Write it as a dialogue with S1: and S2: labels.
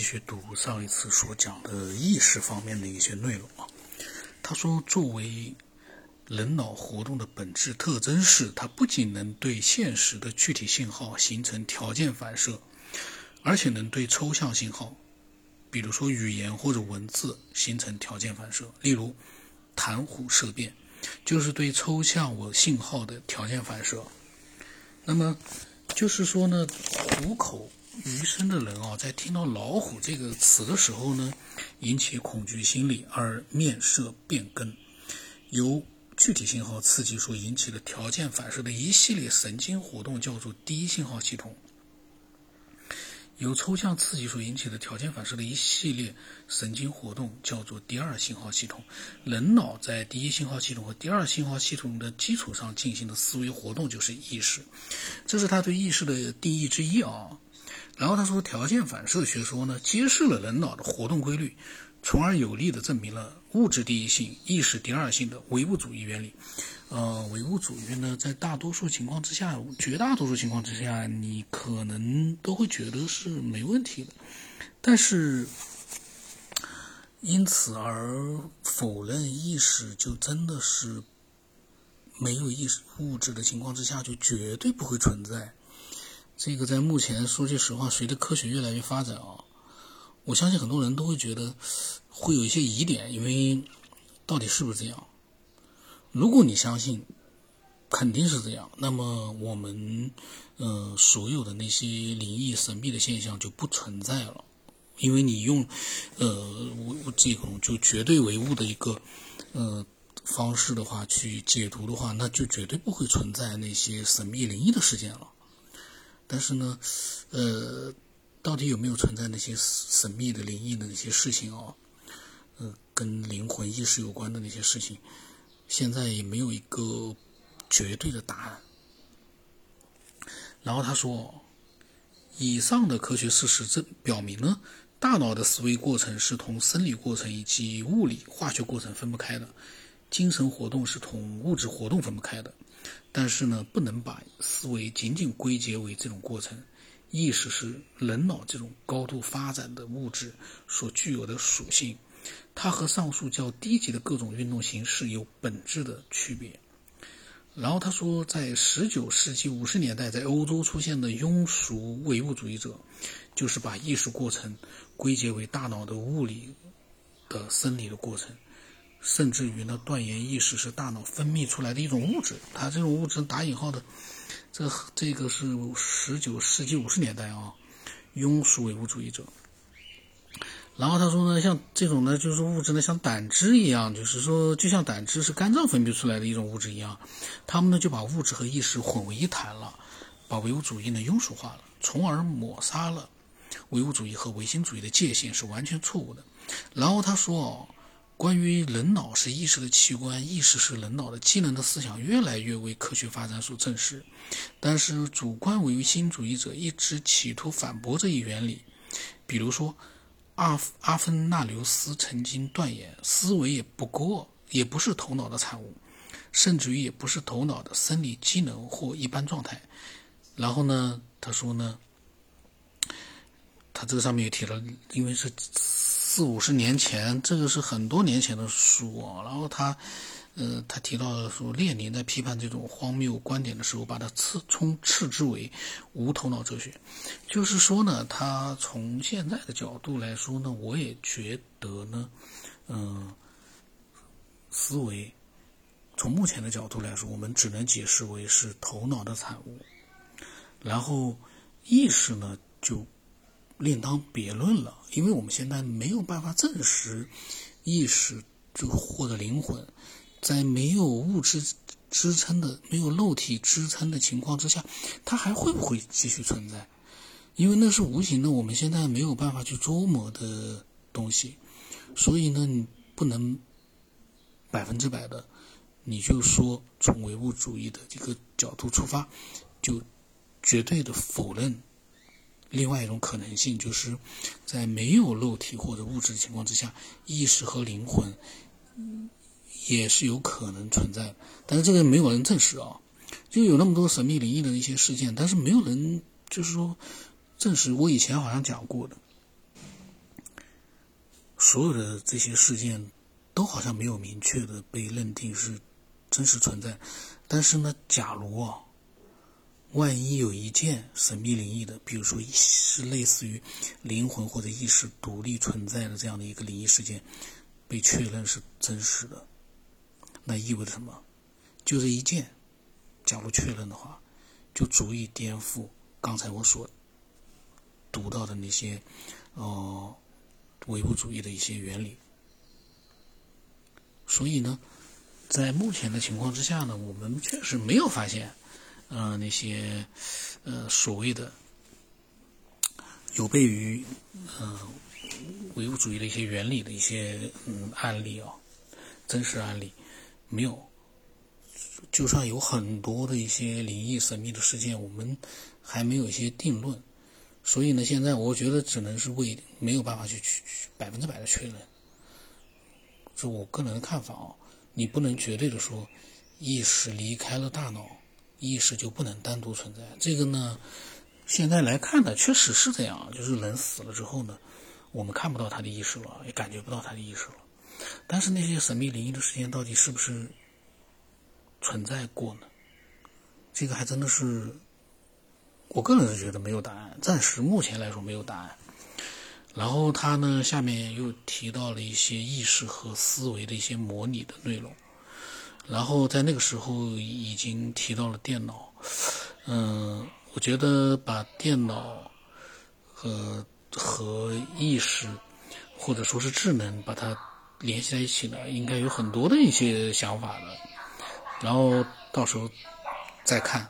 S1: 继续读上一次所讲的意识方面的一些内容啊。他说，作为人脑活动的本质特征是，它不仅能对现实的具体信号形成条件反射，而且能对抽象信号，比如说语言或者文字形成条件反射。例如，谈虎色变，就是对抽象我信号的条件反射。那么，就是说呢，虎口。余生的人啊，在听到“老虎”这个词的时候呢，引起恐惧心理而面色变更，由具体信号刺激所引起的条件反射的一系列神经活动叫做第一信号系统。由抽象刺激所引起的条件反射的一系列神经活动叫做第二信号系统。人脑在第一信号系统和第二信号系统的基础上进行的思维活动就是意识，这是他对意识的定义之一啊。然后他说，条件反射学说呢，揭示了人脑的活动规律，从而有力地证明了物质第一性、意识第二性的唯物主义原理。呃，唯物主义呢，在大多数情况之下，绝大多数情况之下，你可能都会觉得是没问题的。但是，因此而否认意识，就真的是没有意识物质的情况之下，就绝对不会存在。这个在目前说句实话，随着科学越来越发展啊，我相信很多人都会觉得会有一些疑点，因为到底是不是这样？如果你相信肯定是这样，那么我们呃所有的那些灵异神秘的现象就不存在了，因为你用呃我这种就绝对唯物的一个呃方式的话去解读的话，那就绝对不会存在那些神秘灵异的事件了。但是呢，呃，到底有没有存在那些神秘的、灵异的那些事情哦？呃，跟灵魂意识有关的那些事情，现在也没有一个绝对的答案。然后他说，以上的科学事实证表明呢，大脑的思维过程是同生理过程以及物理化学过程分不开的，精神活动是同物质活动分不开的。但是呢，不能把思维仅仅归结为这种过程。意识是人脑这种高度发展的物质所具有的属性，它和上述较低级的各种运动形式有本质的区别。然后他说，在十九世纪五十年代，在欧洲出现的庸俗唯物主义者，就是把意识过程归结为大脑的物理的生理的过程。甚至于呢，断言意识是大脑分泌出来的一种物质。它这种物质打引号的，这这个是十九世纪五十年代啊，庸俗唯物主义者。然后他说呢，像这种呢，就是物质呢，像胆汁一样，就是说，就像胆汁是肝脏分泌出来的一种物质一样，他们呢就把物质和意识混为一谈了，把唯物主义呢庸俗化了，从而抹杀了唯物主义和唯心主义的界限，是完全错误的。然后他说哦。关于人脑是意识的器官，意识是人脑的机能的思想，越来越为科学发展所证实。但是，主观唯心主义者一直企图反驳这一原理。比如说，阿阿芬纳留斯曾经断言，思维也不过也不是头脑的产物，甚至于也不是头脑的生理机能或一般状态。然后呢，他说呢，他这个上面也提了，因为是。四五十年前，这个是很多年前的书啊。然后他，呃，他提到说，列宁在批判这种荒谬观点的时候，把它斥称斥之为无头脑哲学。就是说呢，他从现在的角度来说呢，我也觉得呢，嗯，思维从目前的角度来说，我们只能解释为是头脑的产物。然后意识呢，就。另当别论了，因为我们现在没有办法证实意识就或者灵魂，在没有物质支撑的、没有肉体支撑的情况之下，它还会不会继续存在？因为那是无形的，我们现在没有办法去捉摸的东西，所以呢，你不能百分之百的，你就说从唯物主义的这个角度出发，就绝对的否认。另外一种可能性，就是在没有肉体或者物质的情况之下，意识和灵魂也是有可能存在的。但是这个没有人证实啊，就有那么多神秘灵异的一些事件，但是没有人就是说证实。我以前好像讲过的，所有的这些事件都好像没有明确的被认定是真实存在。但是呢，假如啊，万一有一件神秘灵异的，比如说是类似于灵魂或者意识独立存在的这样的一个灵异事件，被确认是真实的，那意味着什么？就这一件，假如确认的话，就足以颠覆刚才我所读到的那些，呃，唯物主义的一些原理。所以呢。在目前的情况之下呢，我们确实没有发现，呃，那些呃所谓的有悖于呃唯物主义的一些原理的一些嗯案例啊，真实案例没有。就算有很多的一些灵异神秘的事件，我们还没有一些定论。所以呢，现在我觉得只能是为没有办法去去百分之百的确认，是我个人的看法啊。你不能绝对的说，意识离开了大脑，意识就不能单独存在。这个呢，现在来看呢，确实是这样。就是人死了之后呢，我们看不到他的意识了，也感觉不到他的意识了。但是那些神秘灵异的事件到底是不是存在过呢？这个还真的是，我个人是觉得没有答案。暂时目前来说没有答案。然后他呢，下面又提到了一些意识和思维的一些模拟的内容。然后在那个时候已经提到了电脑，嗯，我觉得把电脑和和意识或者说是智能把它联系在一起呢，应该有很多的一些想法的。然后到时候再看。